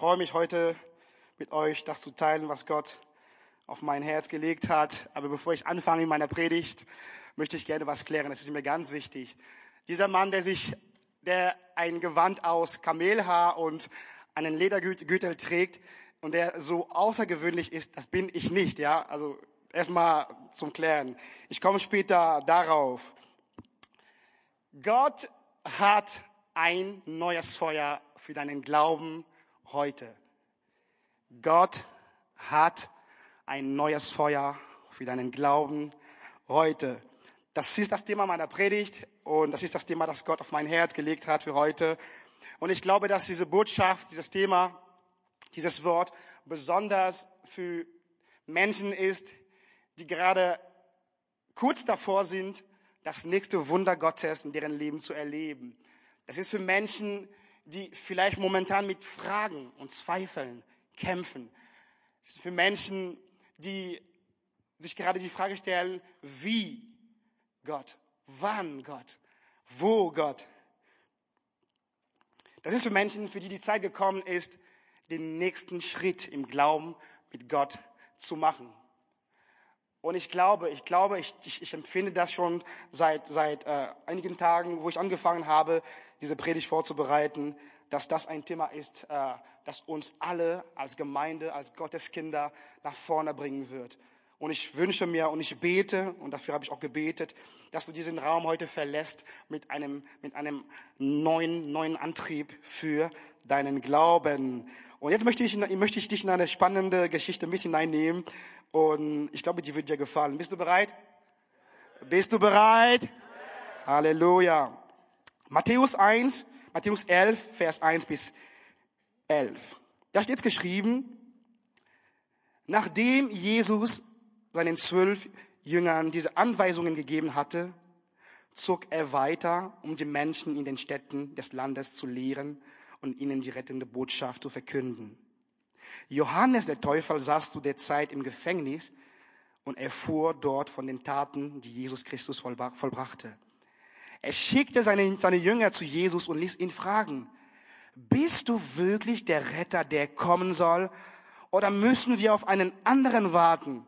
freue mich heute mit euch, das zu teilen, was Gott auf mein Herz gelegt hat. Aber bevor ich anfange in meiner Predigt, möchte ich gerne was klären. Das ist mir ganz wichtig. Dieser Mann, der sich, der ein Gewand aus Kamelhaar und einen Ledergürtel trägt und der so außergewöhnlich ist, das bin ich nicht, ja. Also erstmal zum Klären. Ich komme später darauf. Gott hat ein neues Feuer für deinen Glauben heute. Gott hat ein neues Feuer für deinen Glauben heute. Das ist das Thema meiner Predigt und das ist das Thema, das Gott auf mein Herz gelegt hat für heute. Und ich glaube, dass diese Botschaft, dieses Thema, dieses Wort besonders für Menschen ist, die gerade kurz davor sind, das nächste Wunder Gottes in deren Leben zu erleben. Das ist für Menschen, die vielleicht momentan mit Fragen und Zweifeln kämpfen. Es ist für Menschen, die sich gerade die Frage stellen, wie Gott, wann Gott, wo Gott. Das ist für Menschen, für die die Zeit gekommen ist, den nächsten Schritt im Glauben mit Gott zu machen. Und ich glaube, ich glaube, ich, ich, ich empfinde das schon seit, seit äh, einigen Tagen, wo ich angefangen habe, diese Predigt vorzubereiten, dass das ein Thema ist, äh, das uns alle als Gemeinde, als Gotteskinder nach vorne bringen wird. Und ich wünsche mir und ich bete, und dafür habe ich auch gebetet, dass du diesen Raum heute verlässt mit einem, mit einem neuen, neuen Antrieb für deinen Glauben. Und jetzt möchte ich, möchte ich dich in eine spannende Geschichte mit hineinnehmen. Und ich glaube, die wird dir gefallen. Bist du bereit? Bist du bereit? Halleluja. Matthäus 1, Matthäus 11, Vers 1 bis 11. Da steht geschrieben, nachdem Jesus seinen zwölf Jüngern diese Anweisungen gegeben hatte, zog er weiter, um die Menschen in den Städten des Landes zu lehren und ihnen die rettende Botschaft zu verkünden. Johannes der Teufel saß zu der Zeit im Gefängnis und erfuhr dort von den Taten, die Jesus Christus vollbrachte. Er schickte seine, seine Jünger zu Jesus und ließ ihn fragen, bist du wirklich der Retter, der kommen soll? Oder müssen wir auf einen anderen warten?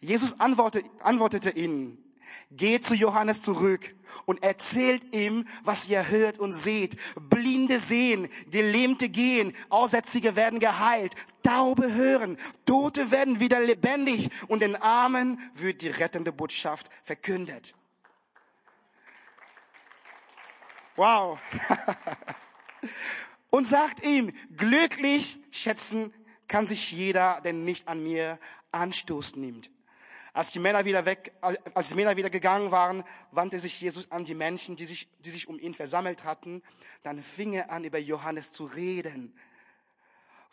Jesus antwortete, antwortete ihnen, geht zu Johannes zurück und erzählt ihm, was ihr hört und seht. Blinde sehen, Gelähmte gehen, Aussätzige werden geheilt, Taube hören, Tote werden wieder lebendig und den Armen wird die rettende Botschaft verkündet. Wow. und sagt ihm, glücklich schätzen kann sich jeder, der nicht an mir Anstoß nimmt. Als die Männer wieder weg, als die Männer wieder gegangen waren, wandte sich Jesus an die Menschen, die sich, die sich um ihn versammelt hatten. Dann fing er an, über Johannes zu reden.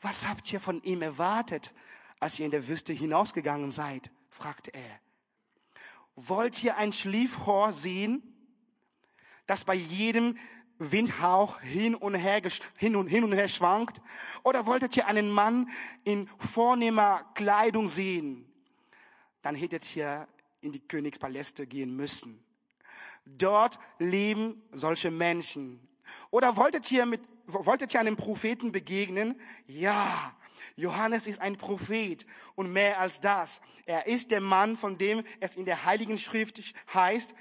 Was habt ihr von ihm erwartet, als ihr in der Wüste hinausgegangen seid? fragte er. Wollt ihr ein Schliefrohr sehen? Das bei jedem Windhauch hin und her, hin und, hin und her schwankt? Oder wolltet ihr einen Mann in vornehmer Kleidung sehen? Dann hättet ihr in die Königspaläste gehen müssen. Dort leben solche Menschen. Oder wolltet ihr mit, wolltet ihr einem Propheten begegnen? Ja. Johannes ist ein Prophet und mehr als das. Er ist der Mann, von dem es in der Heiligen Schrift heißt,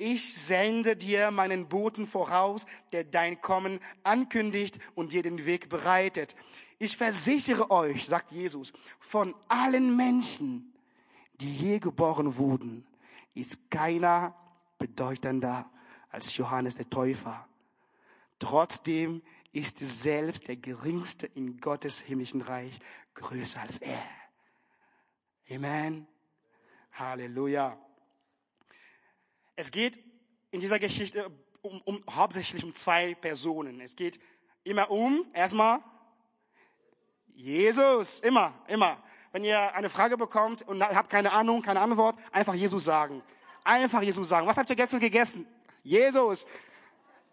ich sende dir meinen Boten voraus, der dein Kommen ankündigt und dir den Weg bereitet. Ich versichere euch, sagt Jesus, von allen Menschen, die je geboren wurden, ist keiner bedeutender als Johannes der Täufer. Trotzdem ist selbst der Geringste in Gottes himmlischen Reich größer als er. Amen. Halleluja. Es geht in dieser Geschichte um, um, hauptsächlich um zwei Personen. Es geht immer um, erstmal, Jesus, immer, immer. Wenn ihr eine Frage bekommt und habt keine Ahnung, keine Antwort, einfach Jesus sagen. Einfach Jesus sagen. Was habt ihr gestern gegessen? Jesus.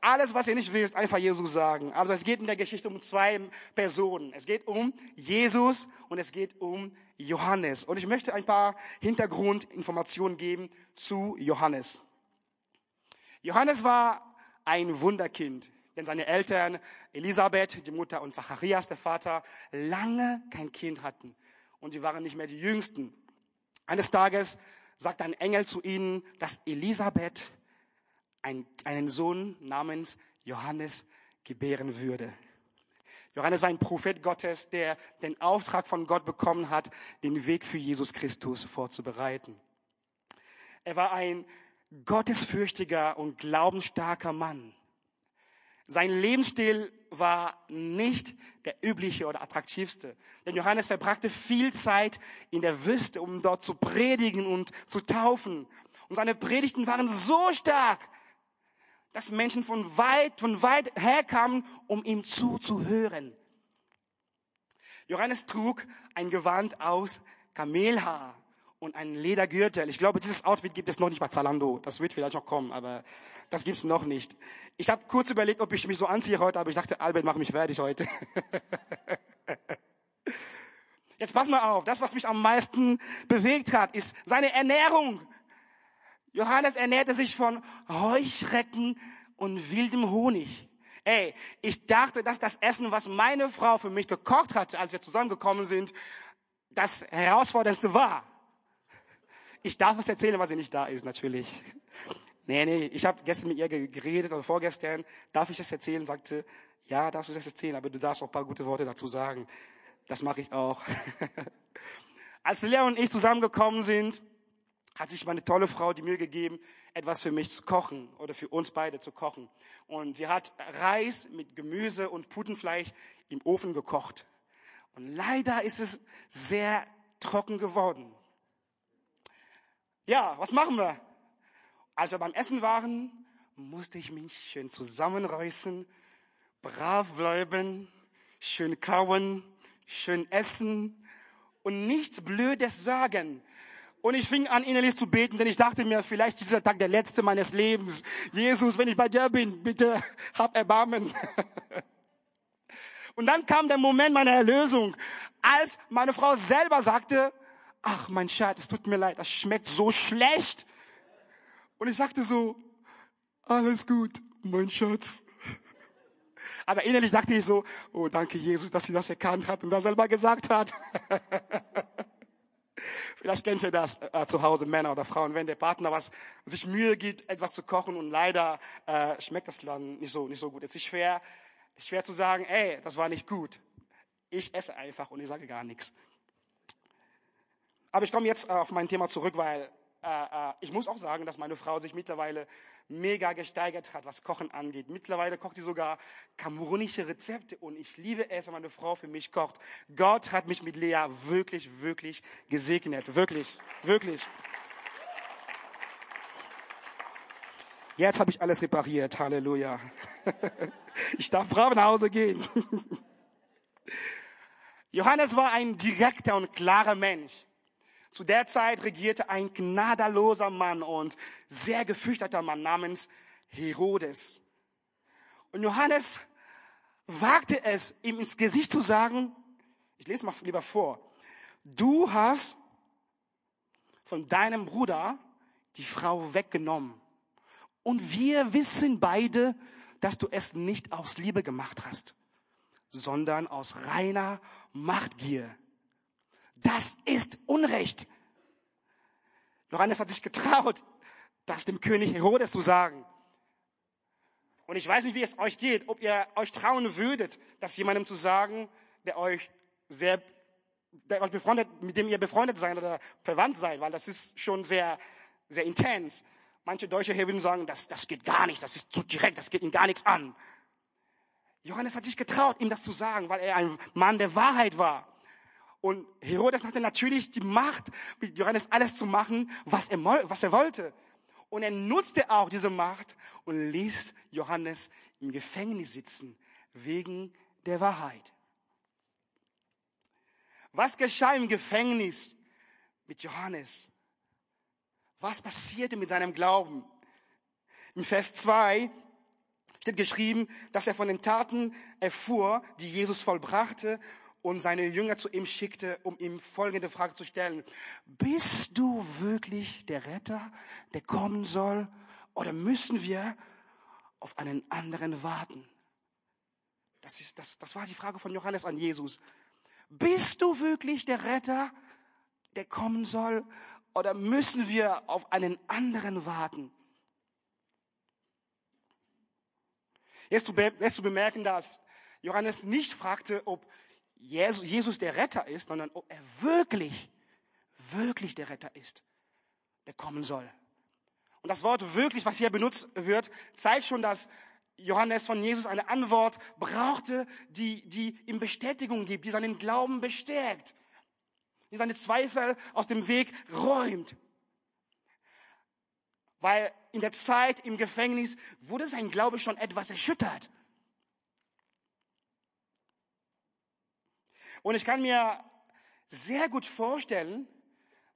Alles, was ihr nicht wisst, einfach Jesus sagen. Also es geht in der Geschichte um zwei Personen. Es geht um Jesus und es geht um Johannes. Und ich möchte ein paar Hintergrundinformationen geben zu Johannes. Johannes war ein Wunderkind. denn seine Eltern, Elisabeth, die Mutter und Zacharias, der Vater, lange kein Kind hatten. Und sie waren nicht mehr die Jüngsten. Eines Tages sagt ein Engel zu ihnen, dass Elisabeth einen Sohn namens Johannes gebären würde. Johannes war ein Prophet Gottes, der den Auftrag von Gott bekommen hat, den Weg für Jesus Christus vorzubereiten. Er war ein gottesfürchtiger und glaubensstarker Mann. Sein Lebensstil war nicht der übliche oder attraktivste. Denn Johannes verbrachte viel Zeit in der Wüste, um dort zu predigen und zu taufen. Und seine Predigten waren so stark, dass Menschen von weit, von weit her kamen, um ihm zuzuhören. Johannes trug ein Gewand aus Kamelhaar und einen Ledergürtel. Ich glaube, dieses Outfit gibt es noch nicht bei Zalando. Das wird vielleicht noch kommen, aber das gibt's noch nicht. Ich habe kurz überlegt, ob ich mich so anziehe heute, aber ich dachte, Albert, mach mich fertig heute. Jetzt pass mal auf, das, was mich am meisten bewegt hat, ist seine Ernährung. Johannes ernährte sich von Heuschrecken und wildem Honig. Ey, ich dachte, dass das Essen, was meine Frau für mich gekocht hatte, als wir zusammengekommen sind, das herausforderndste war. Ich darf es erzählen, weil sie nicht da ist, natürlich. Nee, nee, ich habe gestern mit ihr geredet, oder vorgestern. Darf ich das erzählen? Sagte, ja, darfst du das erzählen, aber du darfst auch ein paar gute Worte dazu sagen. Das mache ich auch. Als Lea und ich zusammengekommen sind, hat sich meine tolle Frau die Mühe gegeben, etwas für mich zu kochen oder für uns beide zu kochen. Und sie hat Reis mit Gemüse und Putenfleisch im Ofen gekocht. Und leider ist es sehr trocken geworden. Ja, was machen wir? Als wir beim Essen waren, musste ich mich schön zusammenreißen, brav bleiben, schön kauen, schön essen und nichts Blödes sagen. Und ich fing an, innerlich zu beten, denn ich dachte mir, vielleicht ist dieser Tag der letzte meines Lebens. Jesus, wenn ich bei dir bin, bitte hab Erbarmen. Und dann kam der Moment meiner Erlösung, als meine Frau selber sagte, ach mein Schatz, es tut mir leid, das schmeckt so schlecht. Und ich sagte so, alles gut, mein Schatz. Aber innerlich dachte ich so, oh danke Jesus, dass sie das erkannt hat und das selber gesagt hat. Vielleicht kennt ihr das äh, zu Hause, Männer oder Frauen, wenn der Partner was, sich Mühe gibt, etwas zu kochen und leider äh, schmeckt das dann nicht so, nicht so gut. Es ist schwer, schwer zu sagen, ey, das war nicht gut. Ich esse einfach und ich sage gar nichts. Aber ich komme jetzt äh, auf mein Thema zurück, weil äh, äh, ich muss auch sagen, dass meine Frau sich mittlerweile mega gesteigert hat, was Kochen angeht. Mittlerweile kocht sie sogar kamerunische Rezepte und ich liebe es, wenn meine Frau für mich kocht. Gott hat mich mit Lea wirklich, wirklich gesegnet. Wirklich, wirklich. Jetzt habe ich alles repariert. Halleluja. Ich darf brav nach Hause gehen. Johannes war ein direkter und klarer Mensch. Zu der Zeit regierte ein gnaderloser Mann und sehr gefürchteter Mann namens Herodes. Und Johannes wagte es, ihm ins Gesicht zu sagen, ich lese mal lieber vor, du hast von deinem Bruder die Frau weggenommen. Und wir wissen beide, dass du es nicht aus Liebe gemacht hast, sondern aus reiner Machtgier. Das ist Unrecht. Johannes hat sich getraut, das dem König Herodes zu sagen. Und ich weiß nicht, wie es euch geht, ob ihr euch trauen würdet, das jemandem zu sagen, der euch sehr, der euch befreundet, mit dem ihr befreundet seid oder verwandt seid, weil das ist schon sehr, sehr intens. Manche Deutsche hier würden sagen, das, das geht gar nicht, das ist zu direkt, das geht ihnen gar nichts an. Johannes hat sich getraut, ihm das zu sagen, weil er ein Mann der Wahrheit war. Und Herodes hatte natürlich die Macht, mit Johannes alles zu machen, was er, was er wollte. Und er nutzte auch diese Macht und ließ Johannes im Gefängnis sitzen, wegen der Wahrheit. Was geschah im Gefängnis mit Johannes? Was passierte mit seinem Glauben? Im Vers 2 steht geschrieben, dass er von den Taten erfuhr, die Jesus vollbrachte und seine Jünger zu ihm schickte, um ihm folgende Frage zu stellen. Bist du wirklich der Retter, der kommen soll? Oder müssen wir auf einen anderen warten? Das, ist, das, das war die Frage von Johannes an Jesus. Bist du wirklich der Retter, der kommen soll? Oder müssen wir auf einen anderen warten? Jetzt zu bemerken, dass Johannes nicht fragte, ob Jesus der Retter ist, sondern ob er wirklich, wirklich der Retter ist, der kommen soll. Und das Wort wirklich, was hier benutzt wird, zeigt schon, dass Johannes von Jesus eine Antwort brauchte, die, die ihm Bestätigung gibt, die seinen Glauben bestärkt, die seine Zweifel aus dem Weg räumt. Weil in der Zeit im Gefängnis wurde sein Glaube schon etwas erschüttert. Und ich kann mir sehr gut vorstellen,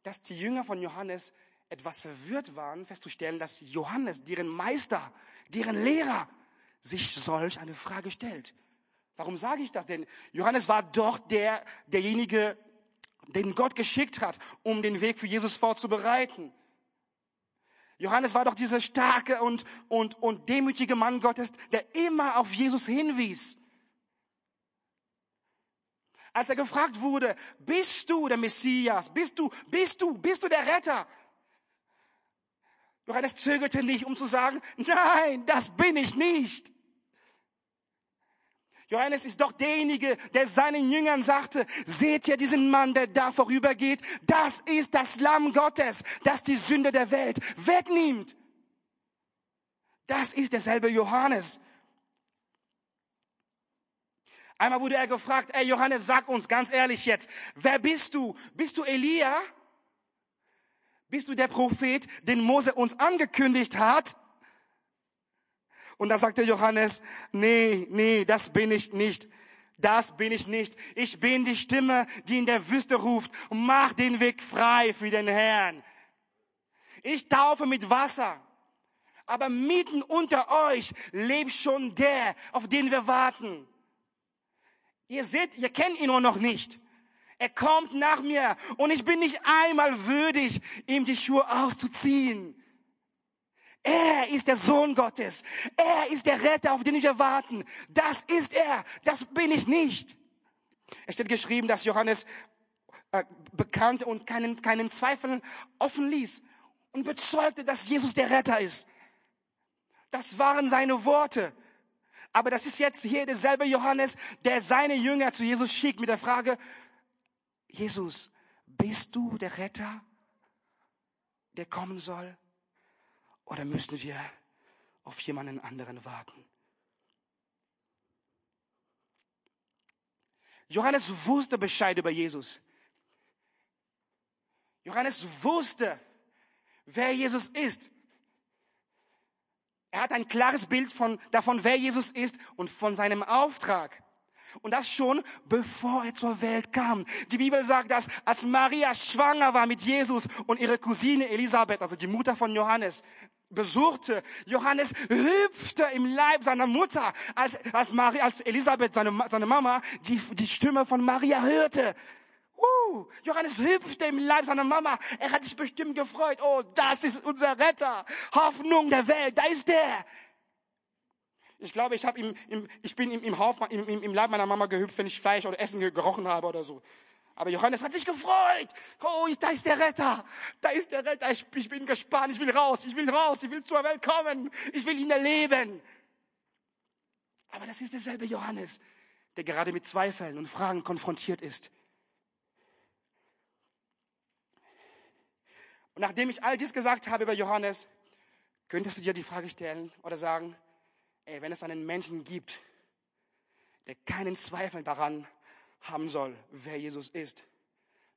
dass die Jünger von Johannes etwas verwirrt waren, festzustellen, dass Johannes, deren Meister, deren Lehrer, sich solch eine Frage stellt. Warum sage ich das denn? Johannes war doch der, derjenige, den Gott geschickt hat, um den Weg für Jesus vorzubereiten. Johannes war doch dieser starke und, und, und demütige Mann Gottes, der immer auf Jesus hinwies. Als er gefragt wurde, bist du der Messias? Bist du, bist du, bist du der Retter? Johannes zögerte nicht, um zu sagen, nein, das bin ich nicht. Johannes ist doch derjenige, der seinen Jüngern sagte, seht ihr diesen Mann, der da vorübergeht? Das ist das Lamm Gottes, das die Sünde der Welt wegnimmt. Das ist derselbe Johannes. Einmal wurde er gefragt, ey Johannes, sag uns ganz ehrlich jetzt, wer bist du? Bist du Elia? Bist du der Prophet, den Mose uns angekündigt hat? Und da sagte Johannes, nee, nee, das bin ich nicht. Das bin ich nicht. Ich bin die Stimme, die in der Wüste ruft, mach den Weg frei für den Herrn. Ich taufe mit Wasser. Aber mitten unter euch lebt schon der, auf den wir warten. Ihr seht, ihr kennt ihn nur noch nicht. Er kommt nach mir und ich bin nicht einmal würdig, ihm die Schuhe auszuziehen. Er ist der Sohn Gottes. Er ist der Retter, auf den ich erwarten. Das ist er. Das bin ich nicht. Es steht geschrieben, dass Johannes äh, bekannte und keinen, keinen Zweifel offen ließ und bezeugte, dass Jesus der Retter ist. Das waren seine Worte. Aber das ist jetzt hier derselbe Johannes, der seine Jünger zu Jesus schickt mit der Frage, Jesus, bist du der Retter, der kommen soll? Oder müssen wir auf jemanden anderen warten? Johannes wusste Bescheid über Jesus. Johannes wusste, wer Jesus ist. Er hat ein klares Bild von, davon, wer Jesus ist und von seinem Auftrag. Und das schon bevor er zur Welt kam. Die Bibel sagt, dass als Maria schwanger war mit Jesus und ihre Cousine Elisabeth, also die Mutter von Johannes, besuchte. Johannes hüpfte im Leib seiner Mutter, als, als, Maria, als Elisabeth, seine, seine Mama, die, die Stimme von Maria hörte. Uh, Johannes hüpfte im Leib seiner Mama. Er hat sich bestimmt gefreut. Oh, das ist unser Retter. Hoffnung der Welt. Da ist der. Ich glaube, ich, im, im, ich bin im, im, Hauf, im, im Leib meiner Mama gehüpft, wenn ich Fleisch oder Essen gerochen habe oder so. Aber Johannes hat sich gefreut. Oh, da ist der Retter. Da ist der Retter. Ich, ich bin gespannt. Ich will raus. Ich will raus. Ich will zur Welt kommen. Ich will ihn erleben. Aber das ist derselbe Johannes, der gerade mit Zweifeln und Fragen konfrontiert ist. Und nachdem ich all dies gesagt habe über Johannes, könntest du dir die Frage stellen oder sagen, ey, wenn es einen Menschen gibt, der keinen Zweifel daran haben soll, wer Jesus ist,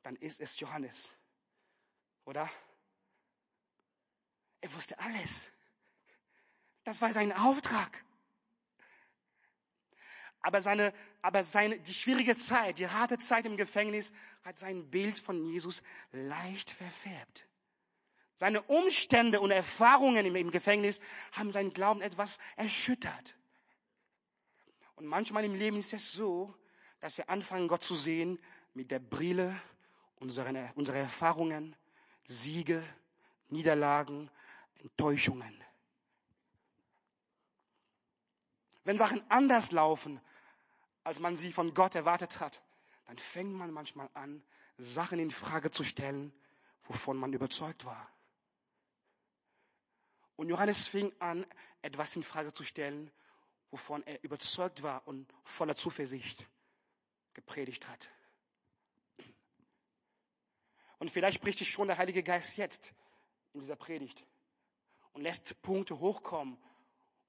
dann ist es Johannes. Oder? Er wusste alles. Das war sein Auftrag. Aber seine, aber seine, die schwierige Zeit, die harte Zeit im Gefängnis hat sein Bild von Jesus leicht verfärbt. Seine Umstände und Erfahrungen im, Gefängnis haben seinen Glauben etwas erschüttert. Und manchmal im Leben ist es so, dass wir anfangen, Gott zu sehen mit der Brille unserer, unserer Erfahrungen, Siege, Niederlagen, Enttäuschungen. Wenn Sachen anders laufen, als man sie von Gott erwartet hat, dann fängt man manchmal an, Sachen in Frage zu stellen, wovon man überzeugt war. Und Johannes fing an, etwas in Frage zu stellen, wovon er überzeugt war und voller Zuversicht gepredigt hat. Und vielleicht spricht dich schon der Heilige Geist jetzt in dieser Predigt und lässt Punkte hochkommen,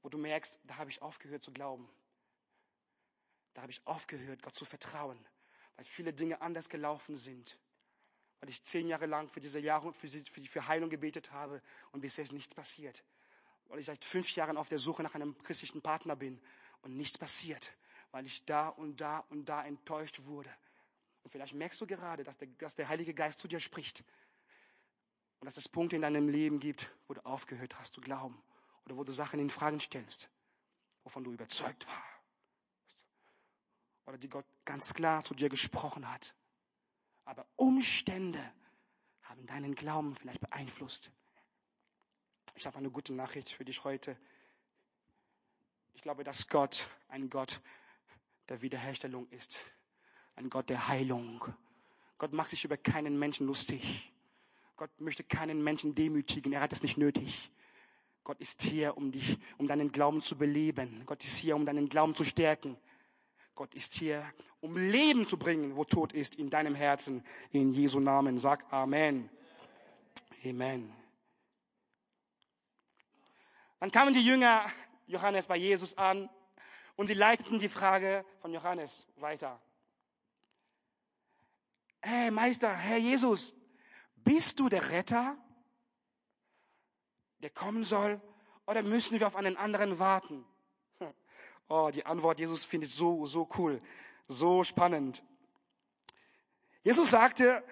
wo du merkst, da habe ich aufgehört zu glauben. Da habe ich aufgehört, Gott zu vertrauen, weil viele Dinge anders gelaufen sind. Weil ich zehn Jahre lang für diese Jahre, für, die, für Heilung gebetet habe und bisher ist nichts passiert. Weil ich seit fünf Jahren auf der Suche nach einem christlichen Partner bin und nichts passiert. Weil ich da und da und da enttäuscht wurde. Und vielleicht merkst du gerade, dass der, dass der Heilige Geist zu dir spricht. Und dass es Punkte in deinem Leben gibt, wo du aufgehört hast zu glauben. Oder wo du Sachen in Fragen stellst, wovon du überzeugt warst oder die Gott ganz klar zu dir gesprochen hat. Aber Umstände haben deinen Glauben vielleicht beeinflusst. Ich habe eine gute Nachricht für dich heute. Ich glaube, dass Gott ein Gott der Wiederherstellung ist. Ein Gott der Heilung. Gott macht sich über keinen Menschen lustig. Gott möchte keinen Menschen demütigen. Er hat es nicht nötig. Gott ist hier, um dich, um deinen Glauben zu beleben. Gott ist hier, um deinen Glauben zu stärken. Gott ist hier, um Leben zu bringen, wo Tod ist, in deinem Herzen. In Jesu Namen. Sag Amen. Amen. Dann kamen die Jünger Johannes bei Jesus an und sie leiteten die Frage von Johannes weiter. Hey Meister, Herr Jesus, bist du der Retter, der kommen soll, oder müssen wir auf einen anderen warten? Oh, die Antwort Jesus finde ich so, so cool, so spannend. Jesus sagte,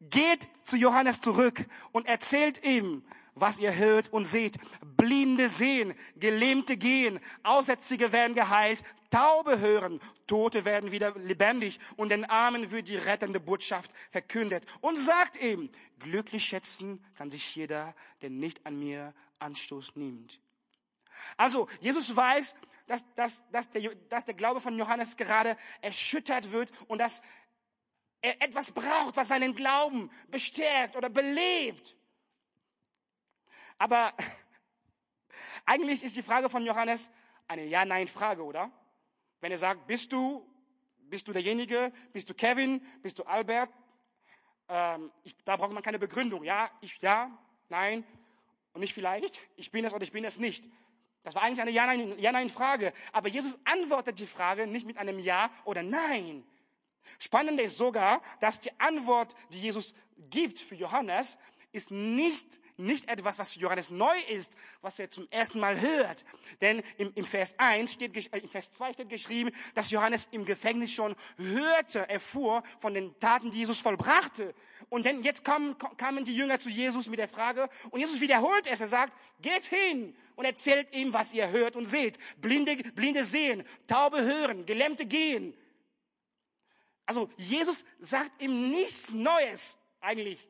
geht zu Johannes zurück und erzählt ihm, was ihr hört und seht. Blinde sehen, Gelähmte gehen, Aussätzige werden geheilt, Taube hören, Tote werden wieder lebendig und den Armen wird die rettende Botschaft verkündet. Und sagt ihm, glücklich schätzen kann sich jeder, der nicht an mir Anstoß nimmt. Also, Jesus weiß, dass, dass, dass, der, dass der Glaube von Johannes gerade erschüttert wird und dass er etwas braucht, was seinen Glauben bestärkt oder belebt. Aber eigentlich ist die Frage von Johannes eine Ja-Nein-Frage, oder? Wenn er sagt, bist du, bist du derjenige, bist du Kevin, bist du Albert? Ähm, ich, da braucht man keine Begründung. Ja, ich, ja, nein und nicht vielleicht. Ich bin es oder ich bin es nicht. Das war eigentlich eine Ja-Nein-Frage. Aber Jesus antwortet die Frage nicht mit einem Ja oder Nein. Spannend ist sogar, dass die Antwort, die Jesus gibt für Johannes, ist nicht, nicht etwas, was für Johannes neu ist, was er zum ersten Mal hört. Denn im, im Vers 1 steht, äh, im Vers 2 steht geschrieben, dass Johannes im Gefängnis schon hörte, erfuhr von den Taten, die Jesus vollbrachte. Und dann jetzt kamen, kamen die Jünger zu Jesus mit der Frage, und Jesus wiederholt es, er sagt, geht hin und erzählt ihm, was ihr hört und seht. Blinde, Blinde sehen, Taube hören, Gelähmte gehen. Also Jesus sagt ihm nichts Neues eigentlich.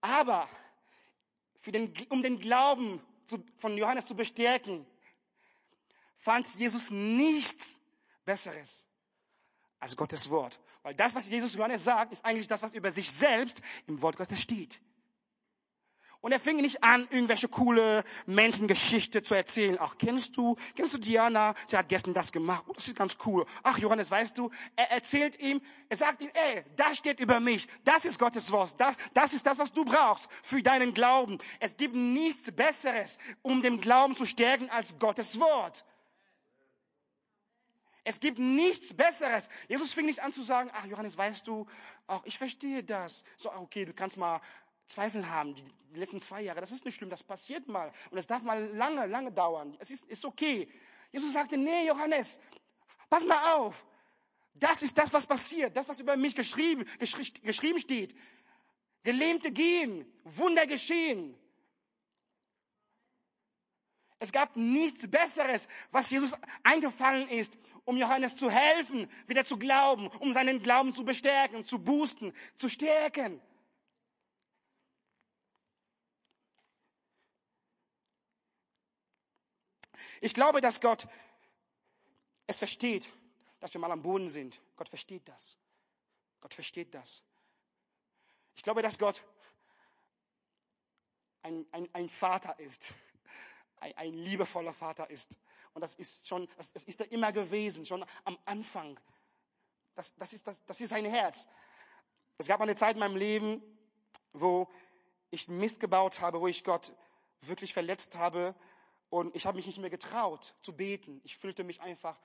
Aber den, um den Glauben zu, von Johannes zu bestärken, fand Jesus nichts Besseres als Gottes Wort. Weil das, was Jesus Johannes sagt, ist eigentlich das, was über sich selbst im Wort Gottes steht. Und er fing nicht an, irgendwelche coole Menschengeschichte zu erzählen. Ach, kennst du, kennst du Diana? Sie hat gestern das gemacht. Oh, das ist ganz cool. Ach, Johannes, weißt du, er erzählt ihm, er sagt ihm, ey, das steht über mich. Das ist Gottes Wort. Das, das ist das, was du brauchst für deinen Glauben. Es gibt nichts Besseres, um den Glauben zu stärken, als Gottes Wort. Es gibt nichts Besseres. Jesus fing nicht an zu sagen, ach Johannes, weißt du, auch ich verstehe das. So, okay, du kannst mal Zweifel haben, die, letzten zwei Jahre, das ist nicht schlimm, das passiert mal. Und das darf mal lange, lange dauern. Es ist, ist okay. Jesus sagte, nee, Johannes, pass mal auf. Das ist das, was passiert. Das, was über mich geschrieben, geschri geschrieben steht. Gelähmte gehen, Wunder geschehen. Es gab nichts Besseres, was Jesus eingefallen ist, um Johannes zu helfen, wieder zu glauben, um seinen Glauben zu bestärken, zu boosten, zu stärken. Ich glaube, dass Gott es versteht, dass wir mal am Boden sind. Gott versteht das. Gott versteht das. Ich glaube, dass Gott ein, ein, ein Vater ist, ein, ein liebevoller Vater ist. Und das ist schon, das, das ist er immer gewesen, schon am Anfang. Das, das, ist, das, das ist sein Herz. Es gab eine Zeit in meinem Leben, wo ich Mist gebaut habe, wo ich Gott wirklich verletzt habe und ich habe mich nicht mehr getraut zu beten. Ich fühlte mich einfach,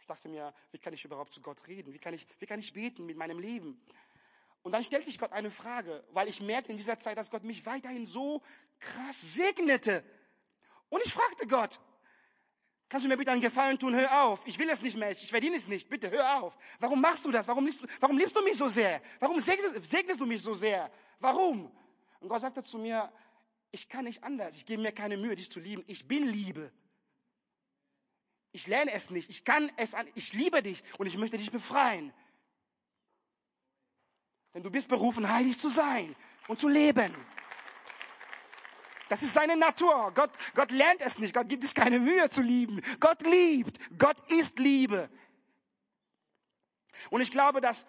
ich dachte mir, wie kann ich überhaupt zu Gott reden? Wie kann ich, wie kann ich beten mit meinem Leben? Und dann stellte ich Gott eine Frage, weil ich merkte in dieser Zeit, dass Gott mich weiterhin so krass segnete. Und ich fragte Gott, kannst du mir bitte einen Gefallen tun? Hör auf. Ich will es nicht mehr. Ich verdiene es nicht. Bitte hör auf. Warum machst du das? Warum liebst du, warum liebst du mich so sehr? Warum segnest, segnest du mich so sehr? Warum? Und Gott sagte zu mir, ich kann nicht anders. Ich gebe mir keine Mühe, dich zu lieben. Ich bin Liebe. Ich lerne es nicht. Ich kann es an. Ich liebe dich und ich möchte dich befreien. Denn du bist berufen, heilig zu sein und zu leben. Das ist seine Natur. Gott, Gott lernt es nicht. Gott gibt es keine Mühe zu lieben. Gott liebt. Gott ist Liebe. Und ich glaube, dass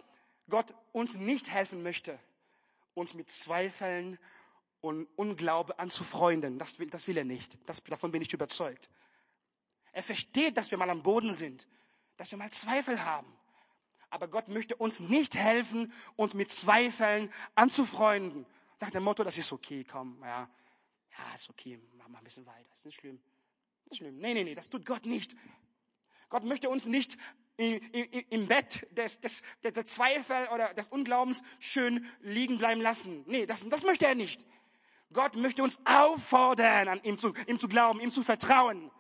Gott uns nicht helfen möchte, uns mit Zweifeln und Unglaube anzufreunden. Das will, das will er nicht. Das, davon bin ich überzeugt. Er versteht, dass wir mal am Boden sind, dass wir mal Zweifel haben. Aber Gott möchte uns nicht helfen, uns mit Zweifeln anzufreunden. Nach dem Motto, das ist okay, komm, ja, ja, ist okay, mach mal ein bisschen weiter, ist nicht schlimm. Ist schlimm. Nee, nee, nee, das tut Gott nicht. Gott möchte uns nicht im Bett des, des, des Zweifel oder des Unglaubens schön liegen bleiben lassen. Nee, das, das möchte er nicht. Gott möchte uns auffordern, an ihm zu, ihm zu glauben, ihm zu vertrauen.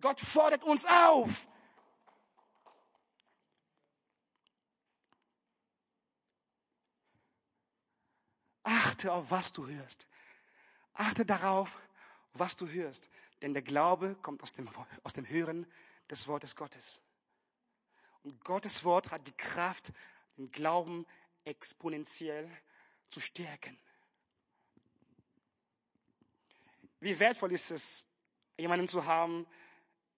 Gott fordert uns auf. Achte auf, was du hörst. Achte darauf, was du hörst. Denn der Glaube kommt aus dem, aus dem Hören des Wortes Gottes. Und Gottes Wort hat die Kraft, den Glauben exponentiell zu stärken. Wie wertvoll ist es, jemanden zu haben,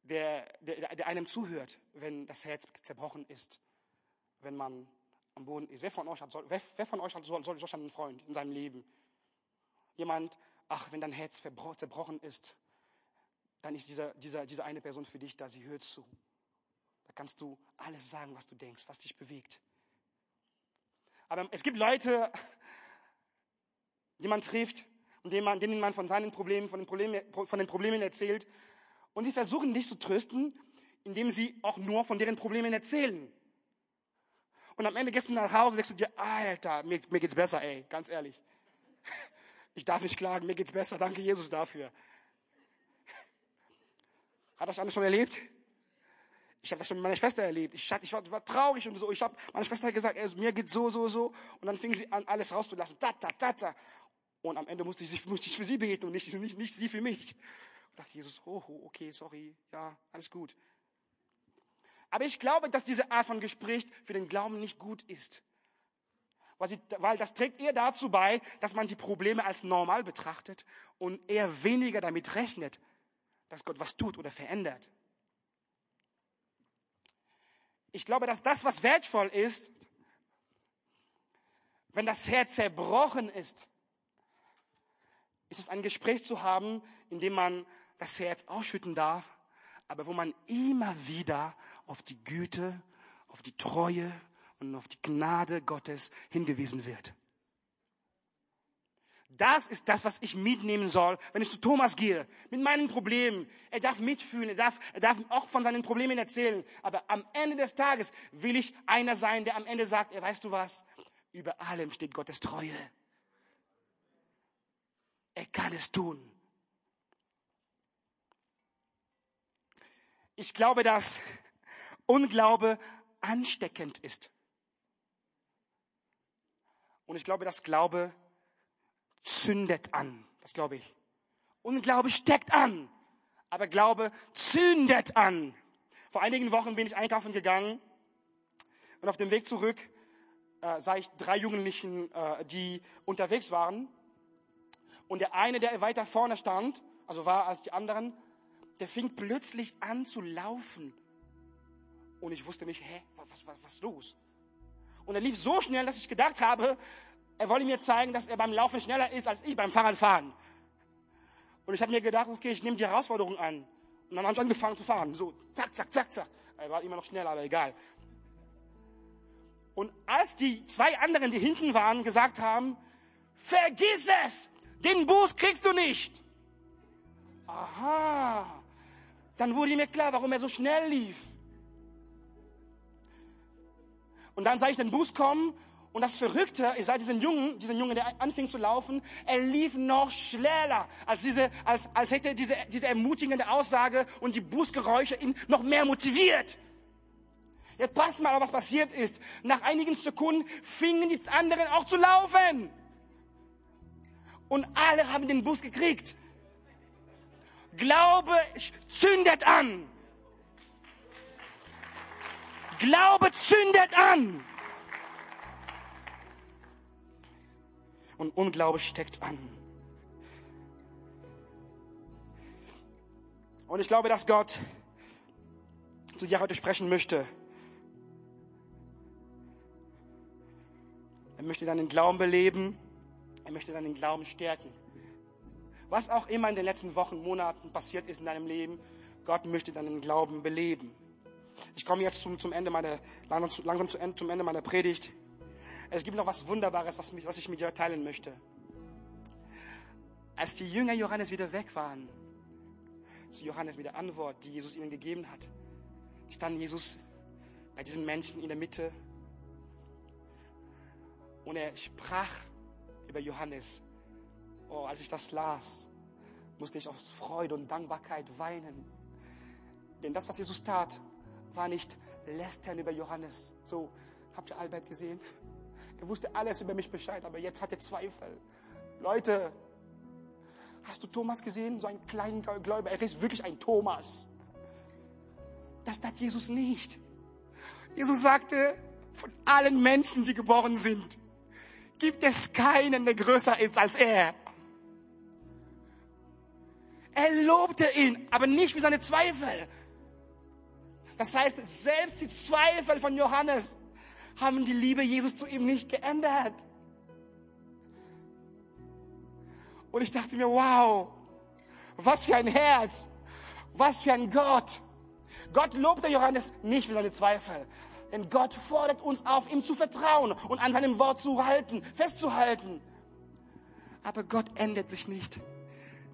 der, der, der einem zuhört, wenn das Herz zerbrochen ist, wenn man am Boden ist. Wer von euch hat, wer, wer von euch hat so, so, solch einen Freund in seinem Leben? Jemand, ach, wenn dein Herz zerbrochen ist, dann ist dieser, dieser, diese eine Person für dich da, sie hört zu. Da kannst du alles sagen, was du denkst, was dich bewegt. Aber es gibt Leute, die man trifft denen man, denen man von seinen Problemen, von den Problemen, von den Problemen erzählt. Und sie versuchen dich zu trösten, indem sie auch nur von deren Problemen erzählen. Und am Ende gehst du nach Hause und denkst du dir, Alter, mir, mir geht's besser, ey, ganz ehrlich. Ich darf nicht klagen, mir geht's besser, danke Jesus dafür. Hat das alles schon erlebt? Ich habe das schon mit meiner Schwester erlebt. Ich, ich, war, war, traurig und so. Ich habe meiner Schwester gesagt, ey, mir geht so, so, so. Und dann fing sie an, alles rauszulassen. Da, da, da, da. Und am Ende musste ich, musste ich für sie beten und nicht, nicht, nicht sie für mich. Ich dachte, Jesus, oh, okay, sorry, ja, alles gut. Aber ich glaube, dass diese Art von Gespräch für den Glauben nicht gut ist. Weil, sie, weil das trägt eher dazu bei, dass man die Probleme als normal betrachtet und eher weniger damit rechnet, dass Gott was tut oder verändert. Ich glaube, dass das, was wertvoll ist, wenn das Herz zerbrochen ist, ist es ein Gespräch zu haben, in dem man das Herz ausschütten darf, aber wo man immer wieder auf die Güte, auf die Treue und auf die Gnade Gottes hingewiesen wird. Das ist das, was ich mitnehmen soll, wenn ich zu Thomas gehe, mit meinen Problemen. Er darf mitfühlen, er darf, er darf auch von seinen Problemen erzählen. Aber am Ende des Tages will ich einer sein, der am Ende sagt, er weißt du was? Über allem steht Gottes Treue. Er kann es tun. Ich glaube, dass Unglaube ansteckend ist. Und ich glaube, dass Glaube zündet an. Das glaube ich. Unglaube steckt an. Aber Glaube zündet an. Vor einigen Wochen bin ich einkaufen gegangen und auf dem Weg zurück äh, sah ich drei Jugendlichen, äh, die unterwegs waren und der eine, der weiter vorne stand, also war als die anderen, der fing plötzlich an zu laufen. Und ich wusste nicht, hä, was, was, was los? Und er lief so schnell, dass ich gedacht habe, er wollte mir zeigen, dass er beim Laufen schneller ist als ich beim Fahrradfahren. Und ich habe mir gedacht, okay, ich nehme die Herausforderung an. Und dann habe ich angefangen zu fahren. So, zack, zack, zack, zack. Er war immer noch schneller, aber egal. Und als die zwei anderen, die hinten waren, gesagt haben, vergiss es, den Boost kriegst du nicht. Aha. Dann wurde mir klar, warum er so schnell lief. Und dann sah ich den Bus kommen und das Verrückte, ich sah diesen Jungen, diesen Jungen, der anfing zu laufen, er lief noch schneller, als diese, als, als hätte diese, diese ermutigende Aussage und die Busgeräusche ihn noch mehr motiviert. Jetzt passt mal, was passiert ist. Nach einigen Sekunden fingen die anderen auch zu laufen. Und alle haben den Bus gekriegt. Glaube zündet an. Glaube zündet an. Und Unglaube steckt an. Und ich glaube, dass Gott zu dir heute sprechen möchte. Er möchte deinen Glauben beleben. Er möchte deinen Glauben stärken. Was auch immer in den letzten Wochen, Monaten passiert ist in deinem Leben, Gott möchte deinen Glauben beleben. Ich komme jetzt zum, zum Ende meiner, langsam, Ende, zum Ende meiner Predigt. Es gibt noch was Wunderbares, was, mich, was ich mit dir teilen möchte. Als die Jünger Johannes wieder weg waren, zu Johannes mit der Antwort, die Jesus ihnen gegeben hat, stand Jesus bei diesen Menschen in der Mitte und er sprach über Johannes. Oh, als ich das las, musste ich aus Freude und Dankbarkeit weinen. Denn das, was Jesus tat, war nicht lästern über Johannes. So, habt ihr Albert gesehen? Er wusste alles über mich Bescheid, aber jetzt hat er Zweifel. Leute, hast du Thomas gesehen? So einen kleinen Gläubiger. Er ist wirklich ein Thomas. Das tat Jesus nicht. Jesus sagte, von allen Menschen, die geboren sind, gibt es keinen, der größer ist als er. Er lobte ihn, aber nicht für seine Zweifel. Das heißt, selbst die Zweifel von Johannes haben die Liebe Jesus zu ihm nicht geändert. Und ich dachte mir, wow, was für ein Herz, was für ein Gott. Gott lobte Johannes nicht für seine Zweifel. Denn Gott fordert uns auf, ihm zu vertrauen und an seinem Wort zu halten, festzuhalten. Aber Gott ändert sich nicht.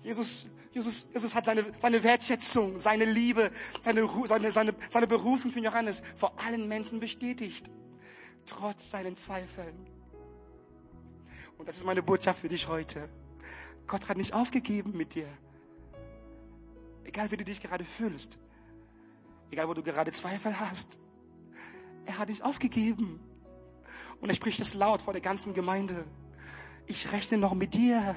Jesus Jesus, Jesus hat seine, seine Wertschätzung, seine Liebe, seine, seine, seine, seine Berufung für Johannes vor allen Menschen bestätigt. Trotz seinen Zweifeln. Und das ist meine Botschaft für dich heute. Gott hat nicht aufgegeben mit dir. Egal wie du dich gerade fühlst. Egal wo du gerade Zweifel hast. Er hat nicht aufgegeben. Und er spricht es laut vor der ganzen Gemeinde. Ich rechne noch mit dir.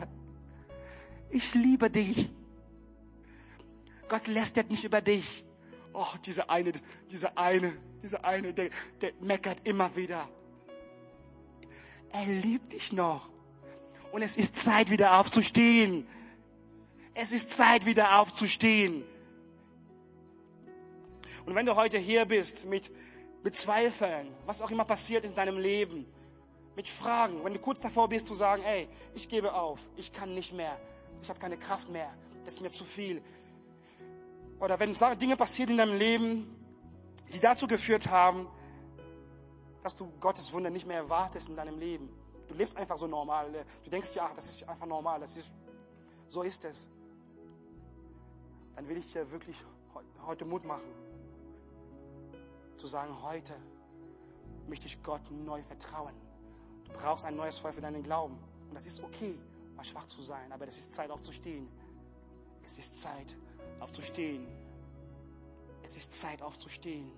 Ich liebe dich. Gott lästert nicht über dich. Oh, diese eine, diese eine, diese eine, der, der meckert immer wieder. Er liebt dich noch. Und es ist Zeit, wieder aufzustehen. Es ist Zeit, wieder aufzustehen. Und wenn du heute hier bist mit, mit Zweifeln, was auch immer passiert ist in deinem Leben, mit Fragen, wenn du kurz davor bist zu sagen, ey, ich gebe auf, ich kann nicht mehr, ich habe keine Kraft mehr, das ist mir zu viel, oder wenn Dinge passieren in deinem Leben, die dazu geführt haben, dass du Gottes Wunder nicht mehr erwartest in deinem Leben. Du lebst einfach so normal. Du denkst, ja, das ist einfach normal. Das ist, so ist es. Dann will ich dir wirklich heute Mut machen. Zu sagen, heute möchte ich Gott neu vertrauen. Du brauchst ein neues Feuer für deinen Glauben. Und das ist okay, mal schwach zu sein. Aber es ist Zeit aufzustehen. Es ist Zeit aufzustehen. Es ist Zeit aufzustehen.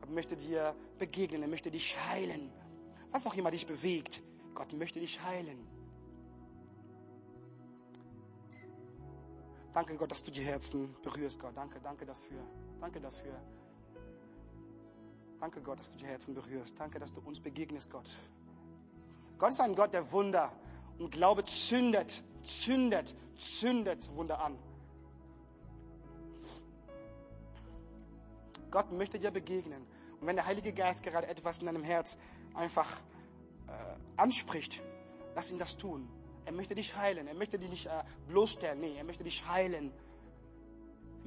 Gott möchte dir begegnen, er möchte dich heilen. Was auch immer dich bewegt, Gott möchte dich heilen. Danke Gott, dass du die Herzen berührst, Gott. Danke, danke dafür. Danke dafür. Danke, Gott, dass du die Herzen berührst. Danke, dass du uns begegnest, Gott. Gott ist ein Gott der Wunder. Und Glaube zündet, zündet, zündet Wunder an. Gott möchte dir begegnen. Und wenn der Heilige Geist gerade etwas in deinem Herz einfach äh, anspricht, lass ihn das tun. Er möchte dich heilen. Er möchte dich nicht äh, bloßstellen. Nee, er möchte dich heilen.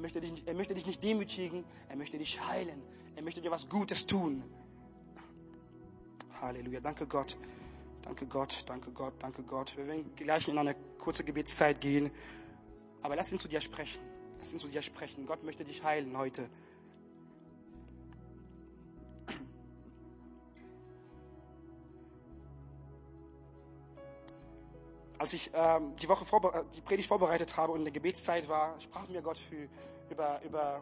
Er möchte, dich, er möchte dich nicht demütigen. Er möchte dich heilen. Er möchte dir was Gutes tun. Halleluja. Danke Gott. Danke Gott, danke Gott, danke Gott. Wir werden gleich in eine kurze Gebetszeit gehen. Aber lass ihn zu dir sprechen. Lass ihn zu dir sprechen. Gott möchte dich heilen heute. Als ich ähm, die Woche äh, die Predigt vorbereitet habe und in der Gebetszeit war, sprach mir Gott für, über, über,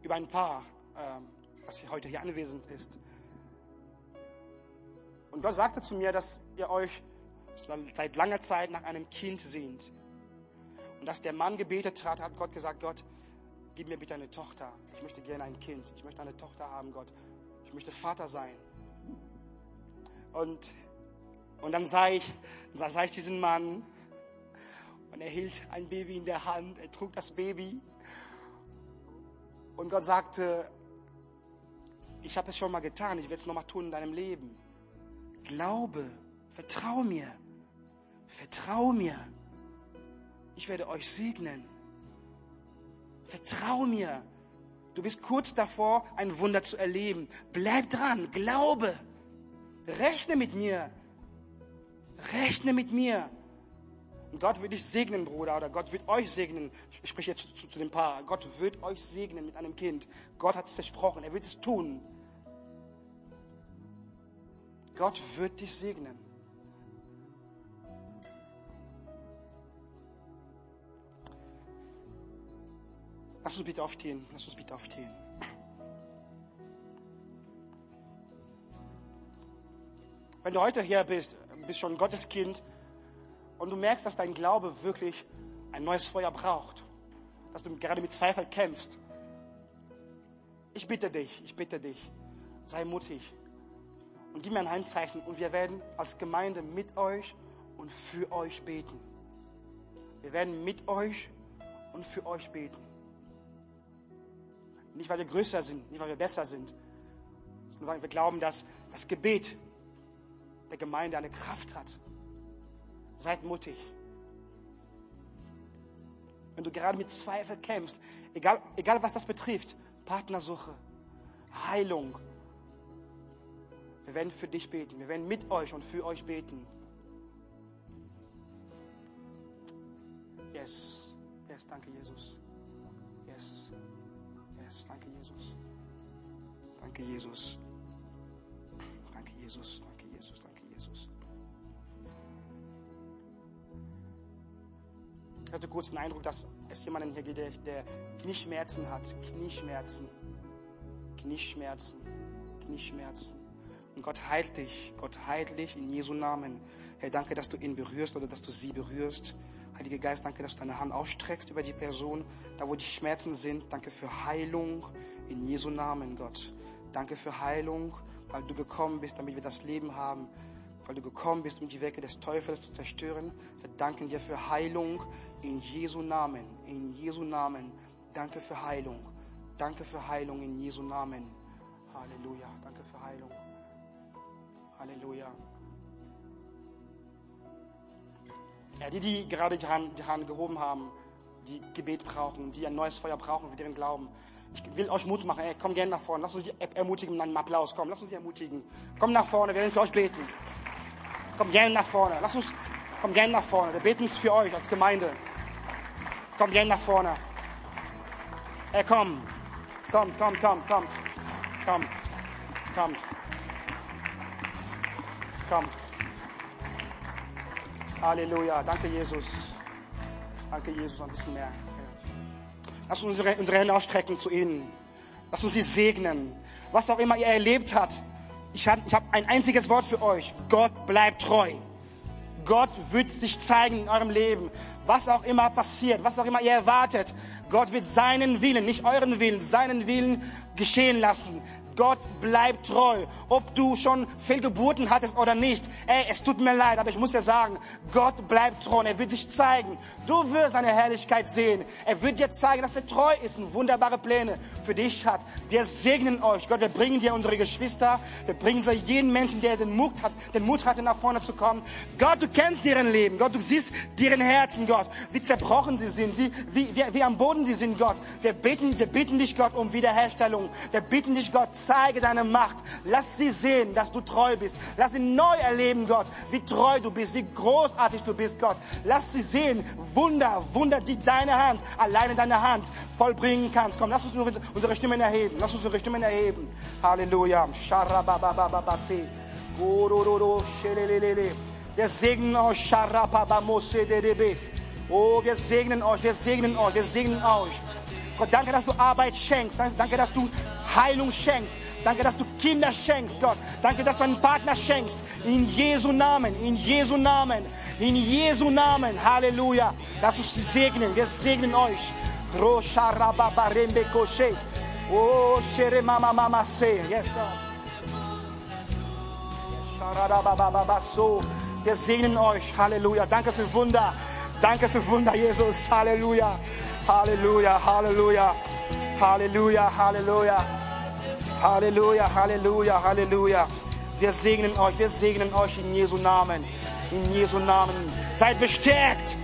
über ein Paar, ähm, das heute hier anwesend ist. Und Gott sagte zu mir, dass ihr euch seit langer Zeit nach einem Kind sehnt. Und dass der Mann gebetet hat, hat Gott gesagt, Gott, gib mir bitte eine Tochter. Ich möchte gerne ein Kind. Ich möchte eine Tochter haben, Gott. Ich möchte Vater sein. Und, und dann sah ich, dann sah ich diesen Mann und er hielt ein Baby in der Hand. Er trug das Baby. Und Gott sagte, ich habe es schon mal getan. Ich werde es nochmal tun in deinem Leben. Glaube, vertrau mir, vertrau mir. Ich werde euch segnen. Vertrau mir. Du bist kurz davor, ein Wunder zu erleben. Bleib dran, glaube. Rechne mit mir. Rechne mit mir. Und Gott wird dich segnen, Bruder, oder Gott wird euch segnen. Ich spreche jetzt zu, zu, zu dem Paar. Gott wird euch segnen mit einem Kind. Gott hat es versprochen. Er wird es tun. Gott wird dich segnen. Lass uns bitte aufstehen. Lass uns bitte aufstehen. Wenn du heute hier bist, bist schon Gottes Kind und du merkst, dass dein Glaube wirklich ein neues Feuer braucht, dass du gerade mit Zweifel kämpfst. Ich bitte dich, ich bitte dich, sei mutig, und gib mir ein Handzeichen und wir werden als Gemeinde mit euch und für euch beten. Wir werden mit euch und für euch beten. Nicht, weil wir größer sind, nicht, weil wir besser sind, sondern weil wir glauben, dass das Gebet der Gemeinde eine Kraft hat. Seid mutig. Wenn du gerade mit Zweifel kämpfst, egal, egal was das betrifft, Partnersuche, Heilung, wir werden für dich beten. Wir werden mit euch und für euch beten. Yes. Yes, danke Jesus. Yes. Yes, danke Jesus. Danke Jesus. Danke Jesus. Ich hatte kurz den Eindruck, dass es jemanden hier gibt, der, Knieschmerzen hat. Knieschmerzen. Knieschmerzen. Knieschmerzen. Und Gott heilt dich. Gott heilt dich in Jesu Namen. Herr, danke, dass du ihn berührst oder dass du sie berührst. Heiliger Geist, danke, dass du deine Hand ausstreckst über die Person, da wo die Schmerzen sind. Danke für Heilung in Jesu Namen, Gott. Danke für Heilung, weil du gekommen bist, damit wir das Leben haben. Weil du gekommen bist, um die Werke des Teufels zu zerstören. Wir danken dir für Heilung in Jesu Namen. In Jesu Namen. Danke für Heilung. Danke für Heilung in Jesu Namen. Halleluja. Danke für Heilung. Halleluja. Ja, die, die gerade die Hand, die Hand gehoben haben, die Gebet brauchen, die ein neues Feuer brauchen für ihren Glauben. Ich will euch Mut machen. Ey, komm gerne nach vorne. Lass uns die ermutigen mit Applaus. Komm, lass uns die ermutigen. Komm nach vorne. Wir werden für euch beten. Komm gerne nach vorne. Lass uns, komm gerne nach vorne. Wir beten für euch als Gemeinde. Komm gerne nach vorne. Ey, komm. Komm, komm, komm, komm. Komm. Kommt. Komm. Halleluja. Danke, Jesus. Danke, Jesus. Ein bisschen mehr. Lass uns unsere, unsere Hände ausstrecken zu ihnen. Lass uns sie segnen. Was auch immer ihr erlebt habt. Ich habe hab ein einziges Wort für euch. Gott bleibt treu. Gott wird sich zeigen in eurem Leben. Was auch immer passiert, was auch immer ihr erwartet. Gott wird seinen Willen, nicht euren Willen, seinen Willen geschehen lassen. Gott bleib treu. Ob du schon Fehlgeburten hattest oder nicht. Ey, es tut mir leid, aber ich muss dir sagen, Gott bleibt treu. Er wird sich zeigen. Du wirst seine Herrlichkeit sehen. Er wird dir zeigen, dass er treu ist und wunderbare Pläne für dich hat. Wir segnen euch. Gott, wir bringen dir unsere Geschwister. Wir bringen dir jeden Menschen, der den Mut hat, den Mut hatte, nach vorne zu kommen. Gott, du kennst deren Leben. Gott, du siehst deren Herzen, Gott. Wie zerbrochen sie sind. Sie, wie, wie, wie am Boden sie sind, Gott. Wir beten, wir bitten dich, Gott, um Wiederherstellung. Wir bitten dich, Gott, zeige deine Macht. Lass sie sehen, dass du treu bist. Lass sie neu erleben, Gott, wie treu du bist, wie großartig du bist, Gott. Lass sie sehen, Wunder, Wunder, die deine Hand, alleine deine Hand vollbringen kannst. Komm, lass uns unsere Stimmen erheben. Lass uns unsere Stimmen erheben. Halleluja. Wir segnen euch. Oh, wir segnen euch, wir segnen euch, wir segnen euch. Gott, danke, dass du Arbeit schenkst. Danke, dass du Heilung schenkst. Danke, dass du Kinder schenkst, Gott. Danke, dass du einen Partner schenkst. In Jesu Namen, in Jesu Namen, in Jesu Namen. Halleluja. Lass uns segnen. Wir segnen euch. Oh. Yes, God. Wir segnen euch. Halleluja. Danke für Wunder. Danke für Wunder, Jesus. Halleluja. Halleluja. Halleluja. Halleluja. Halleluja. Halleluja. Halleluja. Halleluja. Wir segnen euch. Wir segnen euch in Jesu Namen. In Jesu Namen. Seid bestärkt.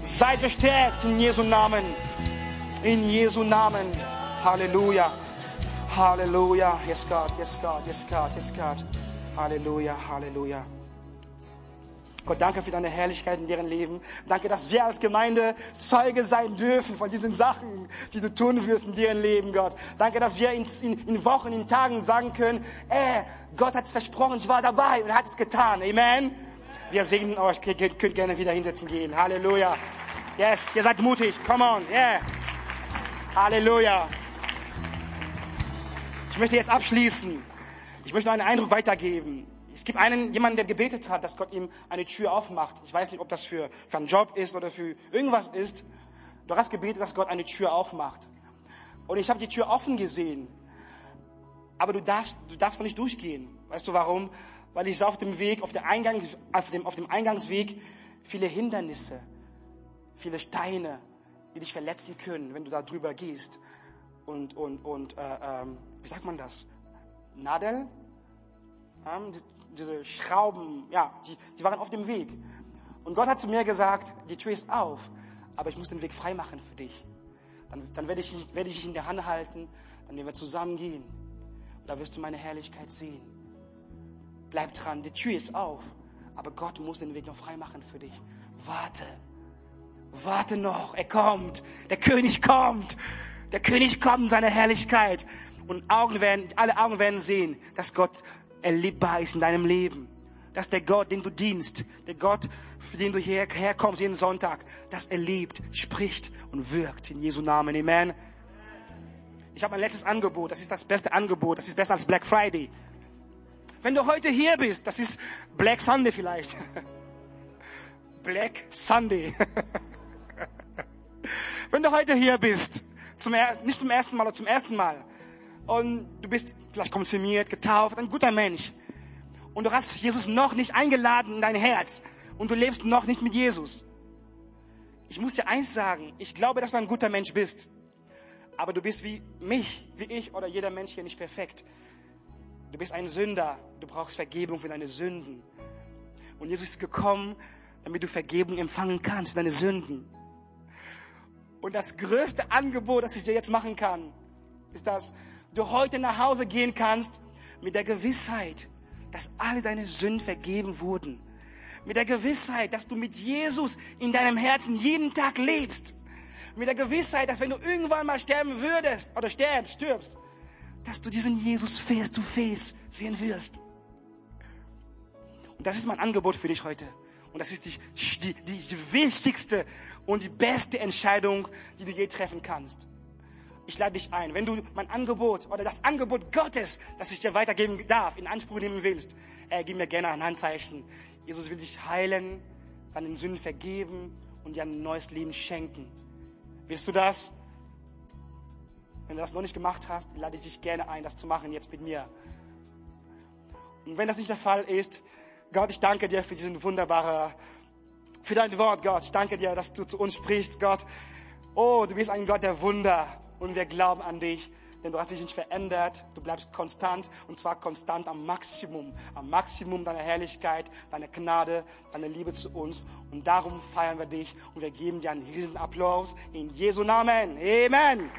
Seid bestärkt in Jesu Namen. In Jesu Namen. Halleluja. Halleluja. Yes, God. Yes, God. Yes, God. Yes, God. Halleluja. Halleluja. Gott, danke für deine Herrlichkeit in deren Leben. Danke, dass wir als Gemeinde Zeuge sein dürfen von diesen Sachen, die du tun wirst in deren Leben, Gott. Danke, dass wir in, in, in Wochen, in Tagen sagen können, ey, Gott hat es versprochen, ich war dabei und hat es getan. Amen. Wir segnen euch, ihr könnt gerne wieder hinsetzen gehen. Halleluja. Yes, ihr seid mutig. Come on. Yeah. Halleluja. Ich möchte jetzt abschließen. Ich möchte noch einen Eindruck weitergeben. Es gibt einen, jemanden, der gebetet hat, dass Gott ihm eine Tür aufmacht. Ich weiß nicht, ob das für, für einen Job ist oder für irgendwas ist. Du hast gebetet, dass Gott eine Tür aufmacht. Und ich habe die Tür offen gesehen. Aber du darfst, du darfst noch nicht durchgehen. Weißt du warum? Weil ich sah auf dem Weg, auf, der Eingang, auf, dem, auf dem Eingangsweg viele Hindernisse, viele Steine, die dich verletzen können, wenn du da drüber gehst. Und, und, und äh, ähm, wie sagt man das? Nadel? Ähm, diese Schrauben, ja, die, die waren auf dem Weg. Und Gott hat zu mir gesagt, die Tür ist auf, aber ich muss den Weg frei machen für dich. Dann, dann werde, ich, werde ich dich in der Hand halten, dann werden wir zusammen gehen. Und da wirst du meine Herrlichkeit sehen. Bleib dran, die Tür ist auf, aber Gott muss den Weg noch frei machen für dich. Warte, warte noch, er kommt, der König kommt, der König kommt in seiner Herrlichkeit. Und Augen werden, alle Augen werden sehen, dass Gott erlebbar ist in deinem Leben. Dass der Gott, den du dienst, der Gott, für den du hierher kommst jeden Sonntag, das erlebt, spricht und wirkt in Jesu Namen. Amen. Ich habe mein letztes Angebot. Das ist das beste Angebot. Das ist besser als Black Friday. Wenn du heute hier bist, das ist Black Sunday vielleicht. Black Sunday. Wenn du heute hier bist, zum, nicht zum ersten Mal oder zum ersten Mal, und du bist vielleicht konfirmiert, getauft, ein guter Mensch. Und du hast Jesus noch nicht eingeladen in dein Herz und du lebst noch nicht mit Jesus. Ich muss dir eins sagen, ich glaube, dass du ein guter Mensch bist. Aber du bist wie mich, wie ich oder jeder Mensch hier nicht perfekt. Du bist ein Sünder. Du brauchst Vergebung für deine Sünden. Und Jesus ist gekommen, damit du Vergebung empfangen kannst für deine Sünden. Und das größte Angebot, das ich dir jetzt machen kann, ist das, du heute nach Hause gehen kannst mit der Gewissheit, dass alle deine Sünden vergeben wurden. Mit der Gewissheit, dass du mit Jesus in deinem Herzen jeden Tag lebst. Mit der Gewissheit, dass wenn du irgendwann mal sterben würdest oder stirbst, stirbst, dass du diesen Jesus face to face sehen wirst. Und das ist mein Angebot für dich heute. Und das ist die, die, die wichtigste und die beste Entscheidung, die du je treffen kannst ich lade dich ein. Wenn du mein Angebot oder das Angebot Gottes, das ich dir weitergeben darf, in Anspruch nehmen willst, äh, gib mir gerne ein Handzeichen. Jesus will dich heilen, deinen Sünden vergeben und dir ein neues Leben schenken. Willst du das? Wenn du das noch nicht gemacht hast, lade ich dich gerne ein, das zu machen jetzt mit mir. Und wenn das nicht der Fall ist, Gott, ich danke dir für diesen wunderbaren, für dein Wort, Gott. Ich danke dir, dass du zu uns sprichst, Gott. Oh, du bist ein Gott der Wunder und wir glauben an dich denn du hast dich nicht verändert, du bleibst konstant und zwar konstant am Maximum, am Maximum deiner Herrlichkeit, deiner Gnade, deiner Liebe zu uns. Und darum feiern wir dich. Und wir geben dir einen riesen Applaus. In Jesu Namen. Amen.